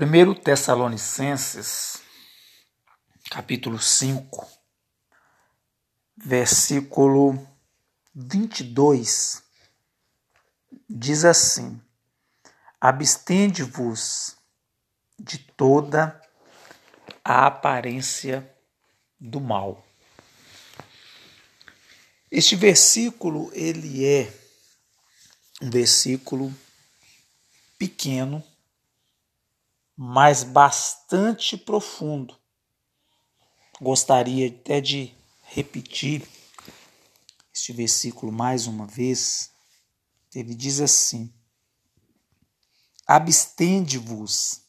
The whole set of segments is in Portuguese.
1 Tessalonicenses, capítulo 5, versículo 22, diz assim: Abstende-vos de toda a aparência do mal. Este versículo ele é um versículo pequeno, mas bastante profundo. Gostaria até de repetir este versículo mais uma vez. Ele diz assim: Abstende-vos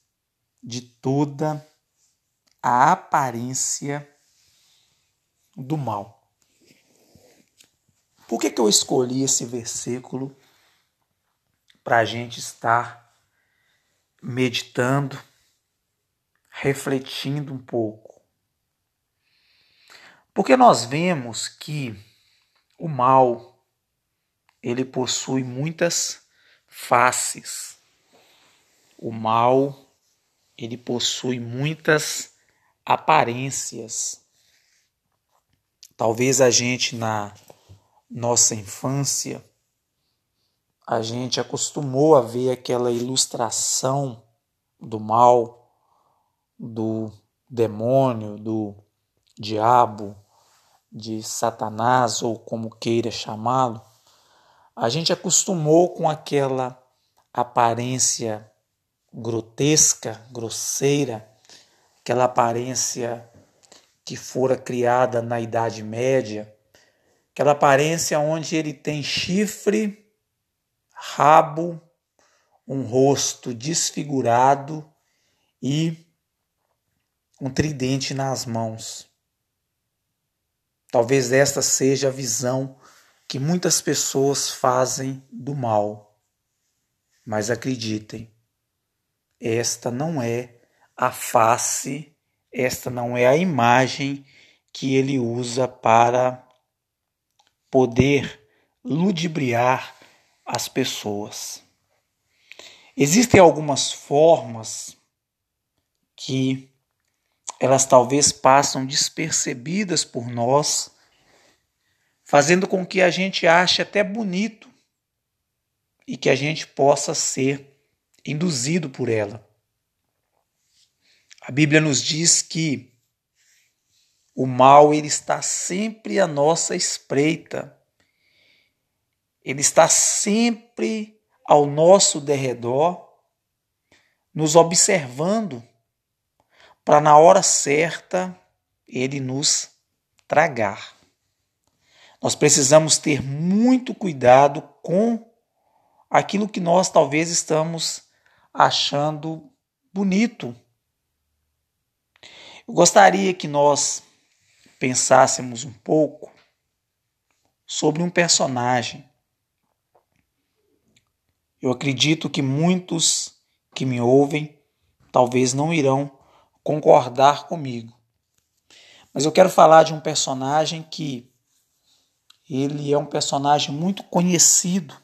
de toda a aparência do mal. Por que, que eu escolhi esse versículo para a gente estar meditando, refletindo um pouco. Porque nós vemos que o mal ele possui muitas faces. O mal ele possui muitas aparências. Talvez a gente na nossa infância a gente acostumou a ver aquela ilustração do mal, do demônio, do diabo, de Satanás ou como queira chamá-lo. A gente acostumou com aquela aparência grotesca, grosseira, aquela aparência que fora criada na Idade Média, aquela aparência onde ele tem chifre rabo, um rosto desfigurado e um tridente nas mãos. Talvez esta seja a visão que muitas pessoas fazem do mal. Mas acreditem, esta não é a face, esta não é a imagem que ele usa para poder ludibriar as pessoas. Existem algumas formas que elas talvez passam despercebidas por nós, fazendo com que a gente ache até bonito e que a gente possa ser induzido por ela. A Bíblia nos diz que o mal ele está sempre à nossa espreita ele está sempre ao nosso derredor, nos observando, para na hora certa ele nos tragar. Nós precisamos ter muito cuidado com aquilo que nós talvez estamos achando bonito. Eu gostaria que nós pensássemos um pouco sobre um personagem eu acredito que muitos que me ouvem talvez não irão concordar comigo. Mas eu quero falar de um personagem que ele é um personagem muito conhecido.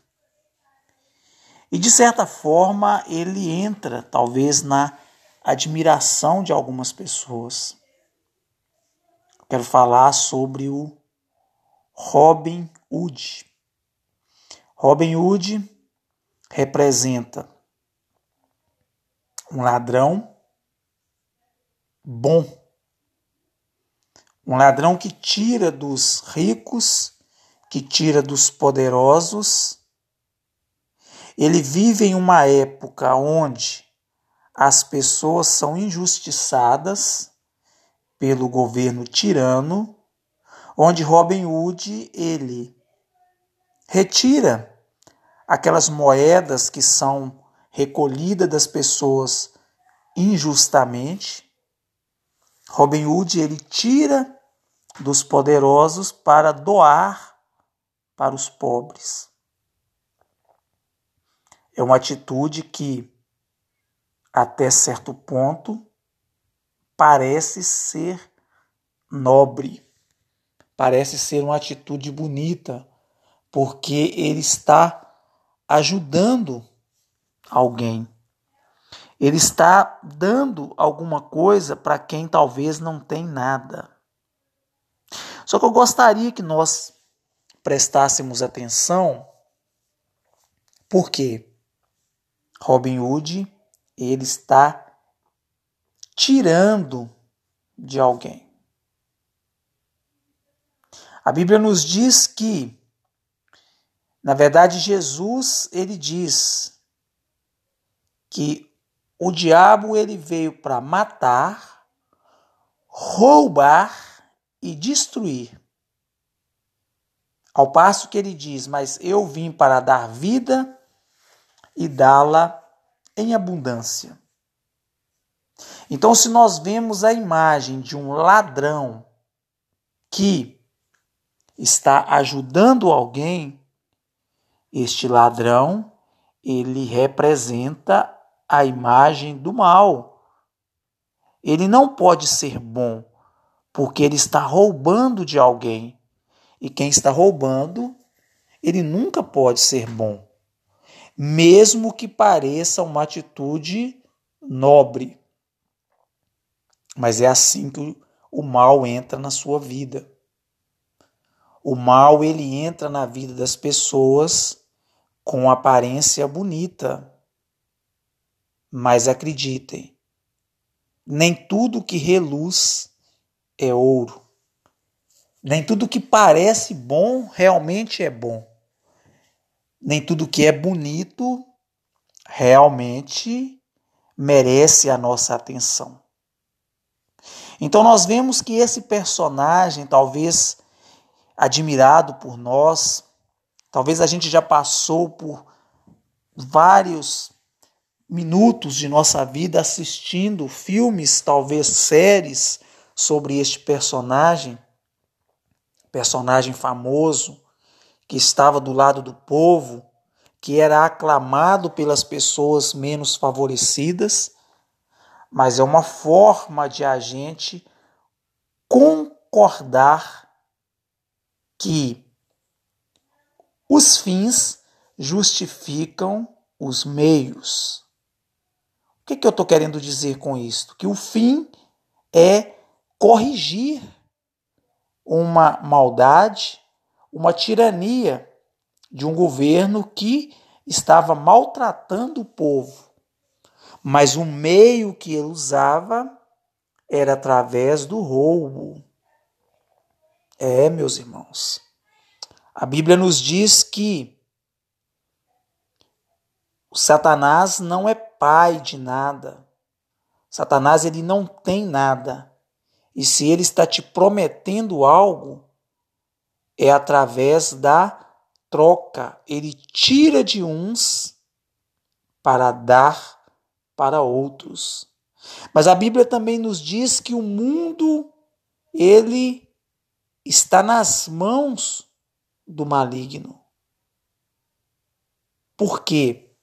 E de certa forma ele entra talvez na admiração de algumas pessoas. Eu quero falar sobre o Robin Hood. Robin Hood representa um ladrão bom, um ladrão que tira dos ricos, que tira dos poderosos. Ele vive em uma época onde as pessoas são injustiçadas pelo governo tirano, onde Robin Hood ele retira aquelas moedas que são recolhidas das pessoas injustamente. Robin Hood ele tira dos poderosos para doar para os pobres. É uma atitude que, até certo ponto, parece ser nobre, parece ser uma atitude bonita, porque ele está ajudando alguém. Ele está dando alguma coisa para quem talvez não tem nada. Só que eu gostaria que nós prestássemos atenção, porque Robin Hood ele está tirando de alguém. A Bíblia nos diz que, na verdade, Jesus ele diz que o diabo ele veio para matar, roubar e destruir. Ao passo que ele diz: Mas eu vim para dar vida e dá-la em abundância. Então, se nós vemos a imagem de um ladrão que está ajudando alguém, este ladrão, ele representa a imagem do mal. Ele não pode ser bom, porque ele está roubando de alguém. E quem está roubando, ele nunca pode ser bom, mesmo que pareça uma atitude nobre. Mas é assim que o mal entra na sua vida. O mal ele entra na vida das pessoas com aparência bonita. Mas acreditem, nem tudo que reluz é ouro. Nem tudo que parece bom realmente é bom. Nem tudo que é bonito realmente merece a nossa atenção. Então nós vemos que esse personagem, talvez admirado por nós, talvez a gente já passou por vários minutos de nossa vida assistindo filmes, talvez séries sobre este personagem, personagem famoso que estava do lado do povo, que era aclamado pelas pessoas menos favorecidas, mas é uma forma de a gente concordar que os fins justificam os meios. O que, que eu estou querendo dizer com isto? Que o fim é corrigir uma maldade, uma tirania de um governo que estava maltratando o povo. Mas o meio que ele usava era através do roubo. É, meus irmãos. A Bíblia nos diz que Satanás não é pai de nada. Satanás ele não tem nada. E se ele está te prometendo algo, é através da troca. Ele tira de uns para dar para outros. Mas a Bíblia também nos diz que o mundo ele está nas mãos do maligno. Por quê?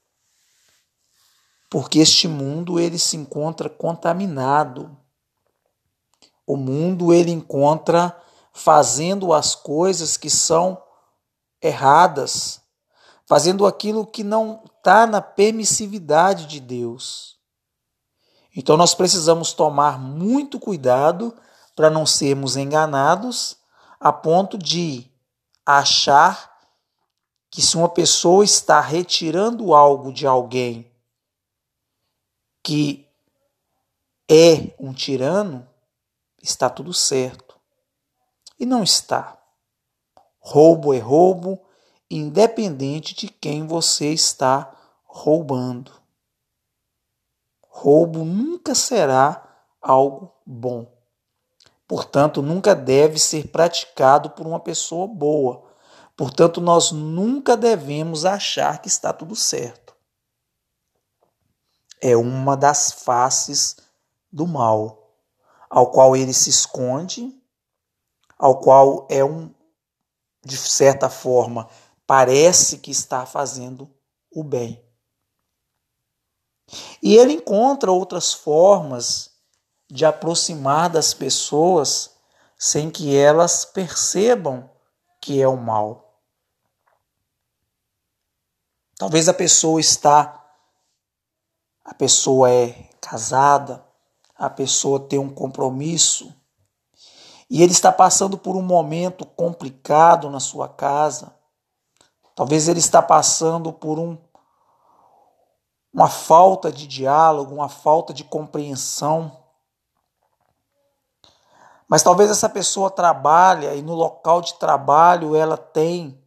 Porque este mundo ele se encontra contaminado. O mundo ele encontra fazendo as coisas que são erradas, fazendo aquilo que não está na permissividade de Deus. Então nós precisamos tomar muito cuidado para não sermos enganados a ponto de achar que se uma pessoa está retirando algo de alguém que é um tirano, está tudo certo. E não está. Roubo é roubo, independente de quem você está roubando. Roubo nunca será algo bom. Portanto, nunca deve ser praticado por uma pessoa boa. Portanto, nós nunca devemos achar que está tudo certo. É uma das faces do mal, ao qual ele se esconde, ao qual é um, de certa forma, parece que está fazendo o bem. E ele encontra outras formas de aproximar das pessoas sem que elas percebam que é o mal. Talvez a pessoa está a pessoa é casada, a pessoa tem um compromisso e ele está passando por um momento complicado na sua casa. Talvez ele está passando por um uma falta de diálogo, uma falta de compreensão. Mas talvez essa pessoa trabalha e no local de trabalho ela tem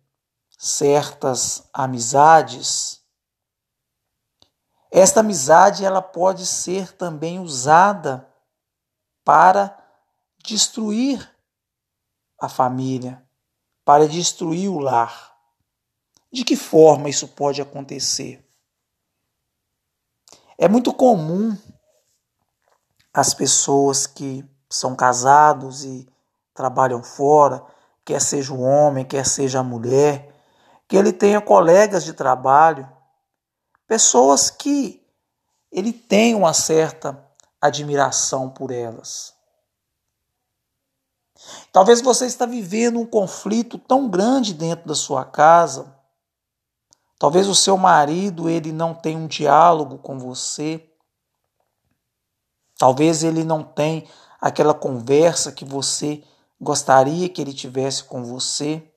certas amizades. Esta amizade ela pode ser também usada para destruir a família, para destruir o lar. De que forma isso pode acontecer? É muito comum as pessoas que são casados e trabalham fora, quer seja o homem, quer seja a mulher, que ele tenha colegas de trabalho, pessoas que ele tem uma certa admiração por elas. Talvez você está vivendo um conflito tão grande dentro da sua casa. Talvez o seu marido ele não tenha um diálogo com você. Talvez ele não tenha aquela conversa que você gostaria que ele tivesse com você.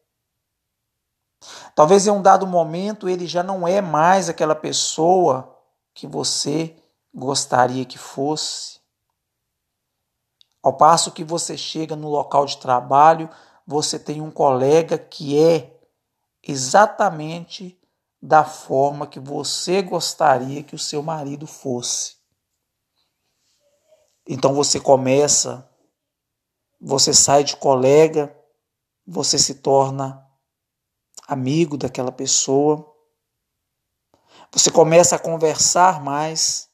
Talvez em um dado momento ele já não é mais aquela pessoa que você gostaria que fosse. Ao passo que você chega no local de trabalho, você tem um colega que é exatamente da forma que você gostaria que o seu marido fosse. Então você começa, você sai de colega, você se torna amigo daquela pessoa, você começa a conversar mais,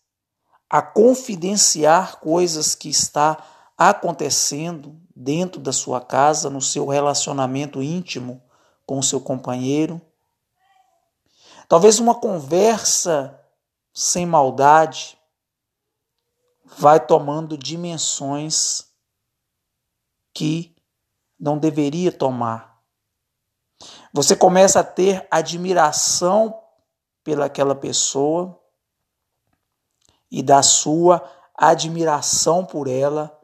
a confidenciar coisas que está acontecendo dentro da sua casa, no seu relacionamento íntimo com o seu companheiro. Talvez uma conversa sem maldade vai tomando dimensões que não deveria tomar. Você começa a ter admiração pelaquela pessoa e da sua admiração por ela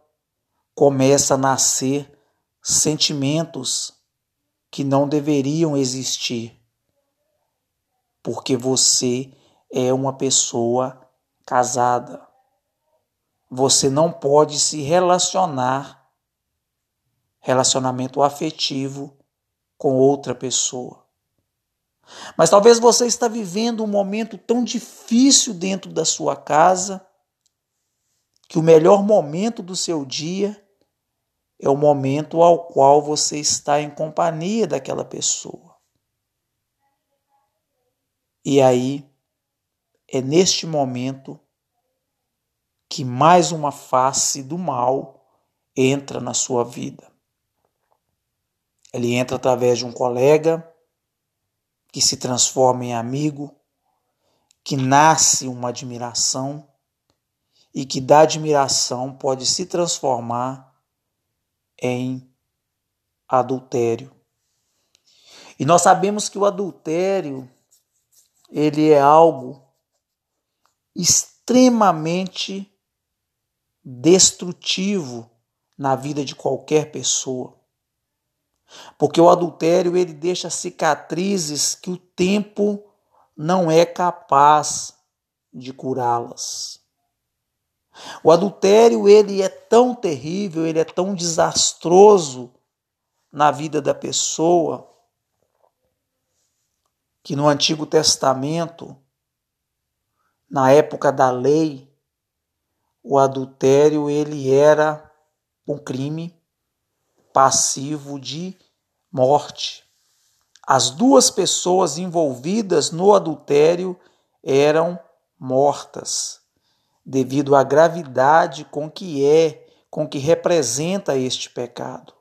começa a nascer sentimentos que não deveriam existir, porque você é uma pessoa casada. Você não pode se relacionar relacionamento afetivo com outra pessoa. Mas talvez você está vivendo um momento tão difícil dentro da sua casa que o melhor momento do seu dia é o momento ao qual você está em companhia daquela pessoa. E aí, é neste momento que mais uma face do mal entra na sua vida. Ele entra através de um colega que se transforma em amigo, que nasce uma admiração e que da admiração pode se transformar em adultério. E nós sabemos que o adultério ele é algo extremamente destrutivo na vida de qualquer pessoa. Porque o adultério ele deixa cicatrizes que o tempo não é capaz de curá-las. O adultério ele é tão terrível, ele é tão desastroso na vida da pessoa que no Antigo Testamento, na época da lei, o adultério ele era um crime passivo de morte. As duas pessoas envolvidas no adultério eram mortas devido à gravidade com que é, com que representa este pecado.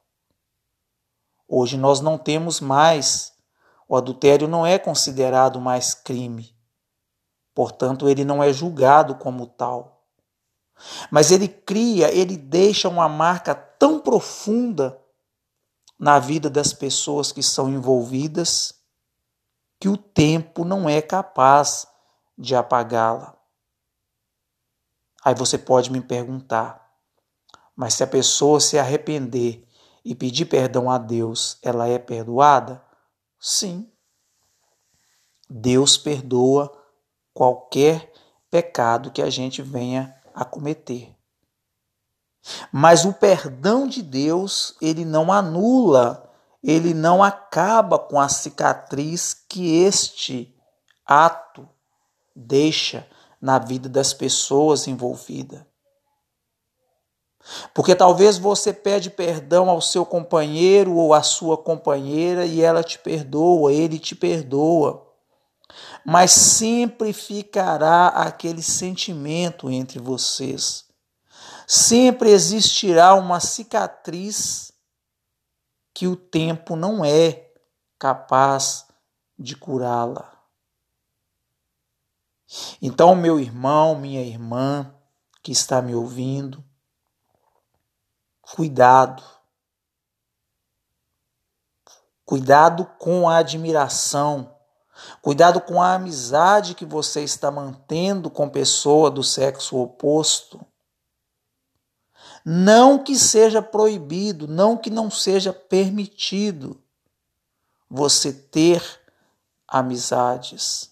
Hoje nós não temos mais, o adultério não é considerado mais crime. Portanto, ele não é julgado como tal. Mas ele cria, ele deixa uma marca tão profunda na vida das pessoas que são envolvidas que o tempo não é capaz de apagá-la. Aí você pode me perguntar, mas se a pessoa se arrepender e pedir perdão a Deus, ela é perdoada? Sim. Deus perdoa qualquer pecado que a gente venha a cometer. Mas o perdão de Deus, ele não anula, ele não acaba com a cicatriz que este ato deixa na vida das pessoas envolvidas. Porque talvez você pede perdão ao seu companheiro ou à sua companheira e ela te perdoa, ele te perdoa. Mas sempre ficará aquele sentimento entre vocês. Sempre existirá uma cicatriz que o tempo não é capaz de curá-la. Então, meu irmão, minha irmã que está me ouvindo, cuidado. Cuidado com a admiração. Cuidado com a amizade que você está mantendo com pessoa do sexo oposto. Não que seja proibido, não que não seja permitido você ter amizades.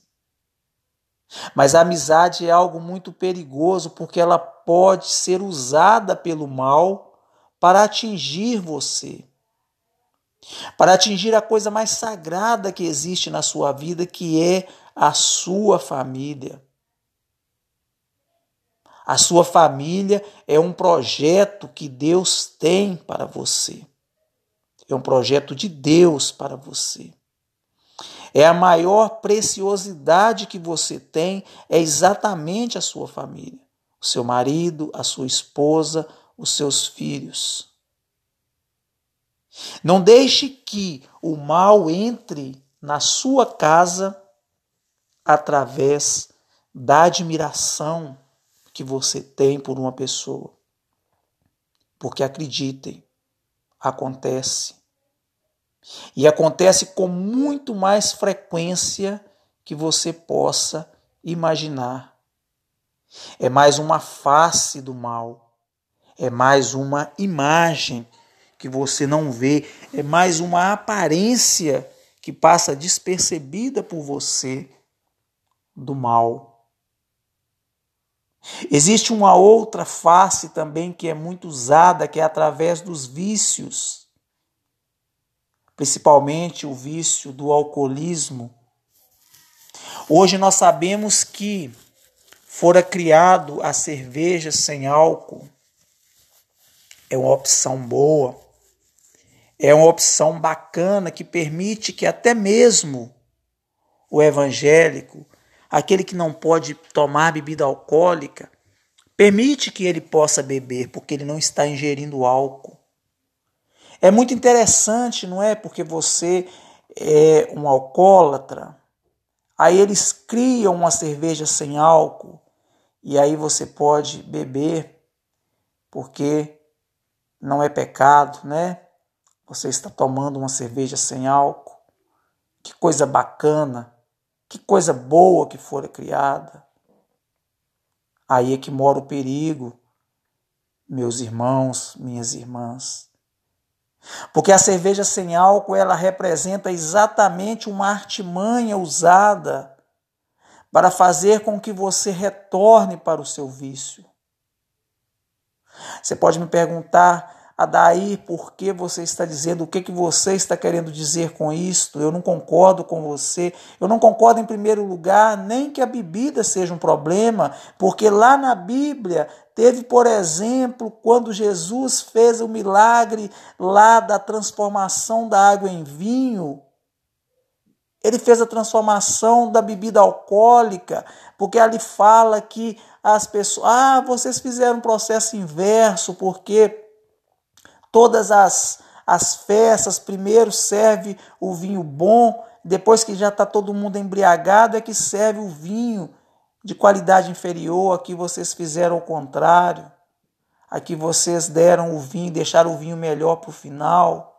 Mas a amizade é algo muito perigoso porque ela pode ser usada pelo mal para atingir você, para atingir a coisa mais sagrada que existe na sua vida, que é a sua família. A sua família é um projeto que Deus tem para você. É um projeto de Deus para você. É a maior preciosidade que você tem, é exatamente a sua família. O seu marido, a sua esposa, os seus filhos. Não deixe que o mal entre na sua casa através da admiração que você tem por uma pessoa. Porque acreditem, acontece. E acontece com muito mais frequência que você possa imaginar. É mais uma face do mal é mais uma imagem que você não vê, é mais uma aparência que passa despercebida por você do mal. Existe uma outra face também que é muito usada, que é através dos vícios, principalmente o vício do alcoolismo. Hoje nós sabemos que fora criado a cerveja sem álcool, é uma opção boa, é uma opção bacana que permite que até mesmo o evangélico, aquele que não pode tomar bebida alcoólica, permite que ele possa beber, porque ele não está ingerindo álcool. É muito interessante, não é? Porque você é um alcoólatra, aí eles criam uma cerveja sem álcool, e aí você pode beber, porque não é pecado, né? Você está tomando uma cerveja sem álcool. Que coisa bacana, que coisa boa que fora criada. Aí é que mora o perigo, meus irmãos, minhas irmãs. Porque a cerveja sem álcool, ela representa exatamente uma artimanha usada para fazer com que você retorne para o seu vício. Você pode me perguntar, Adair, por que você está dizendo, o que, que você está querendo dizer com isto? Eu não concordo com você. Eu não concordo, em primeiro lugar, nem que a bebida seja um problema, porque lá na Bíblia teve, por exemplo, quando Jesus fez o milagre lá da transformação da água em vinho. Ele fez a transformação da bebida alcoólica, porque ali fala que as pessoas, ah, vocês fizeram um processo inverso, porque todas as, as festas, primeiro serve o vinho bom, depois que já está todo mundo embriagado, é que serve o vinho de qualidade inferior, aqui vocês fizeram o contrário. Aqui vocês deram o vinho, deixaram o vinho melhor para o final.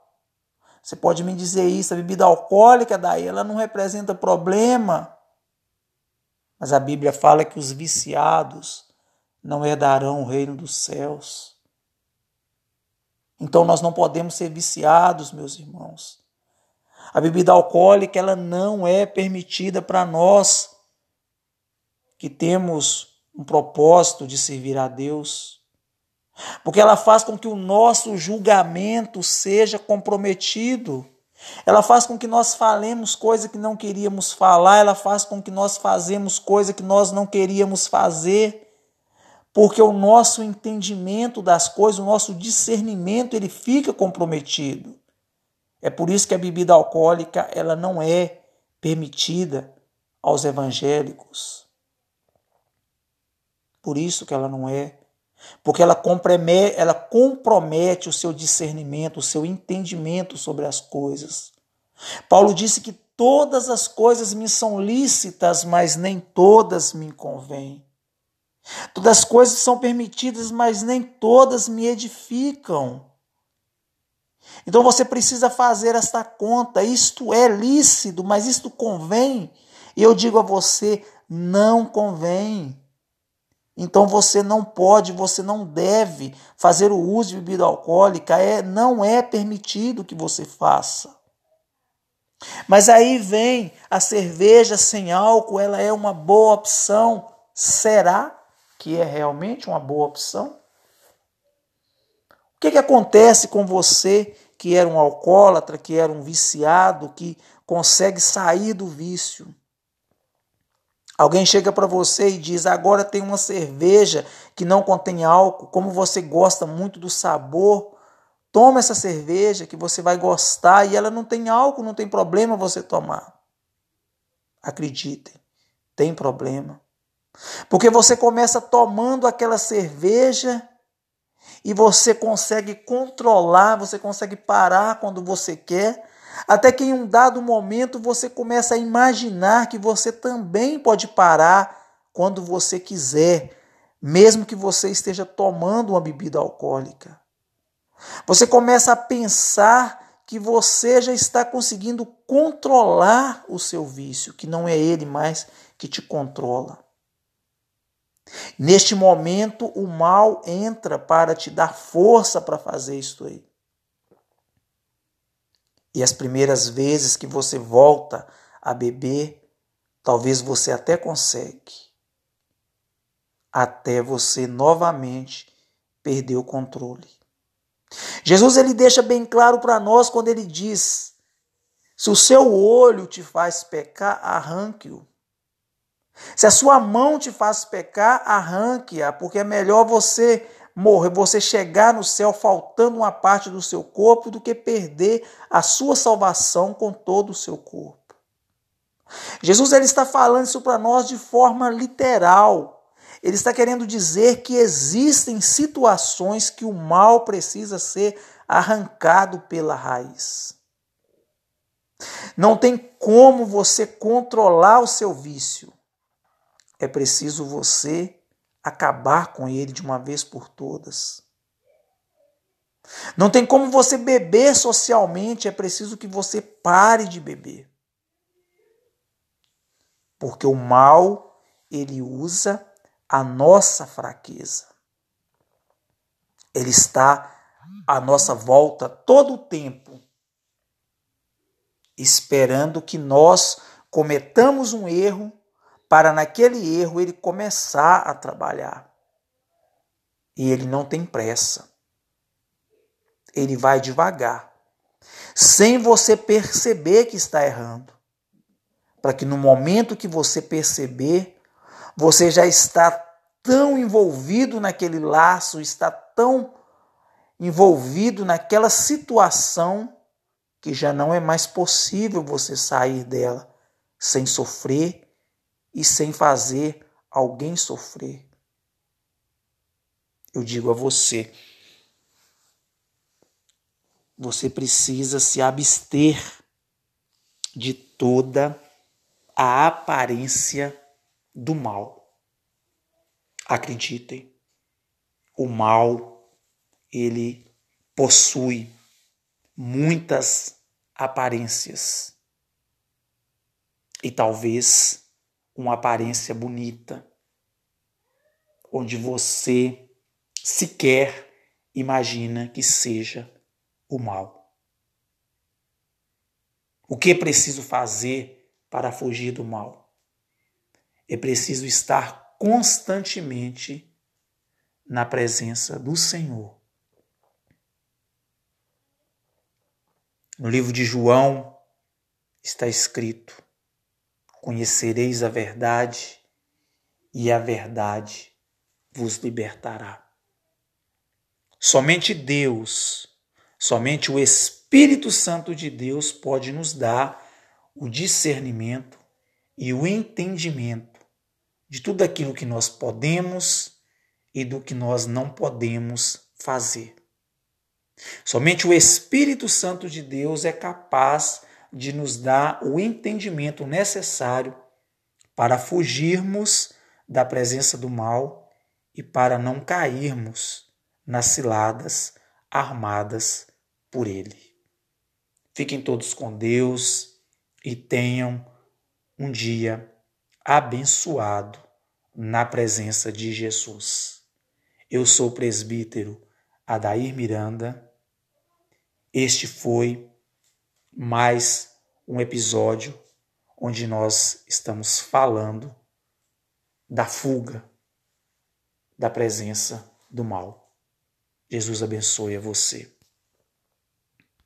Você pode me dizer isso, a bebida alcoólica daí ela não representa problema. Mas a Bíblia fala que os viciados não herdarão o reino dos céus. Então nós não podemos ser viciados, meus irmãos. A bebida alcoólica ela não é permitida para nós que temos um propósito de servir a Deus. Porque ela faz com que o nosso julgamento seja comprometido. Ela faz com que nós falemos coisa que não queríamos falar, ela faz com que nós fazemos coisa que nós não queríamos fazer. Porque o nosso entendimento das coisas, o nosso discernimento, ele fica comprometido. É por isso que a bebida alcoólica ela não é permitida aos evangélicos. Por isso que ela não é. Porque ela compromete, ela compromete o seu discernimento, o seu entendimento sobre as coisas. Paulo disse que todas as coisas me são lícitas, mas nem todas me convêm. Todas as coisas são permitidas, mas nem todas me edificam. Então você precisa fazer esta conta. Isto é lícito, mas isto convém. E eu digo a você: não convém. Então você não pode, você não deve fazer o uso de bebida alcoólica, é, não é permitido que você faça. Mas aí vem a cerveja sem álcool, ela é uma boa opção. Será que é realmente uma boa opção? O que, que acontece com você que era um alcoólatra, que era um viciado, que consegue sair do vício? Alguém chega para você e diz: agora tem uma cerveja que não contém álcool, como você gosta muito do sabor, toma essa cerveja que você vai gostar e ela não tem álcool, não tem problema você tomar. Acreditem, tem problema. Porque você começa tomando aquela cerveja e você consegue controlar, você consegue parar quando você quer, até que em um dado momento você começa a imaginar que você também pode parar quando você quiser, mesmo que você esteja tomando uma bebida alcoólica. Você começa a pensar que você já está conseguindo controlar o seu vício, que não é ele mais que te controla. Neste momento, o mal entra para te dar força para fazer isto aí. E as primeiras vezes que você volta a beber, talvez você até consegue. Até você novamente perder o controle. Jesus ele deixa bem claro para nós quando ele diz: se o seu olho te faz pecar, arranque-o. Se a sua mão te faz pecar, arranque-a, porque é melhor você morrer, você chegar no céu faltando uma parte do seu corpo do que perder a sua salvação com todo o seu corpo. Jesus ele está falando isso para nós de forma literal. Ele está querendo dizer que existem situações que o mal precisa ser arrancado pela raiz. Não tem como você controlar o seu vício. É preciso você acabar com ele de uma vez por todas. Não tem como você beber socialmente, é preciso que você pare de beber. Porque o mal, ele usa a nossa fraqueza. Ele está à nossa volta todo o tempo, esperando que nós cometamos um erro para naquele erro ele começar a trabalhar. E ele não tem pressa. Ele vai devagar, sem você perceber que está errando. Para que no momento que você perceber, você já está tão envolvido naquele laço, está tão envolvido naquela situação que já não é mais possível você sair dela sem sofrer e sem fazer alguém sofrer. Eu digo a você, você precisa se abster de toda a aparência do mal. Acreditem, o mal ele possui muitas aparências. E talvez uma aparência bonita, onde você sequer imagina que seja o mal. O que é preciso fazer para fugir do mal? É preciso estar constantemente na presença do Senhor. No livro de João está escrito: Conhecereis a verdade, e a verdade vos libertará. Somente Deus, somente o Espírito Santo de Deus pode nos dar o discernimento e o entendimento de tudo aquilo que nós podemos e do que nós não podemos fazer. Somente o Espírito Santo de Deus é capaz de nos dar o entendimento necessário para fugirmos da presença do mal e para não cairmos nas ciladas armadas por ele. Fiquem todos com Deus e tenham um dia abençoado na presença de Jesus. Eu sou o presbítero Adair Miranda. Este foi mais um episódio onde nós estamos falando da fuga da presença do mal. Jesus abençoe a você.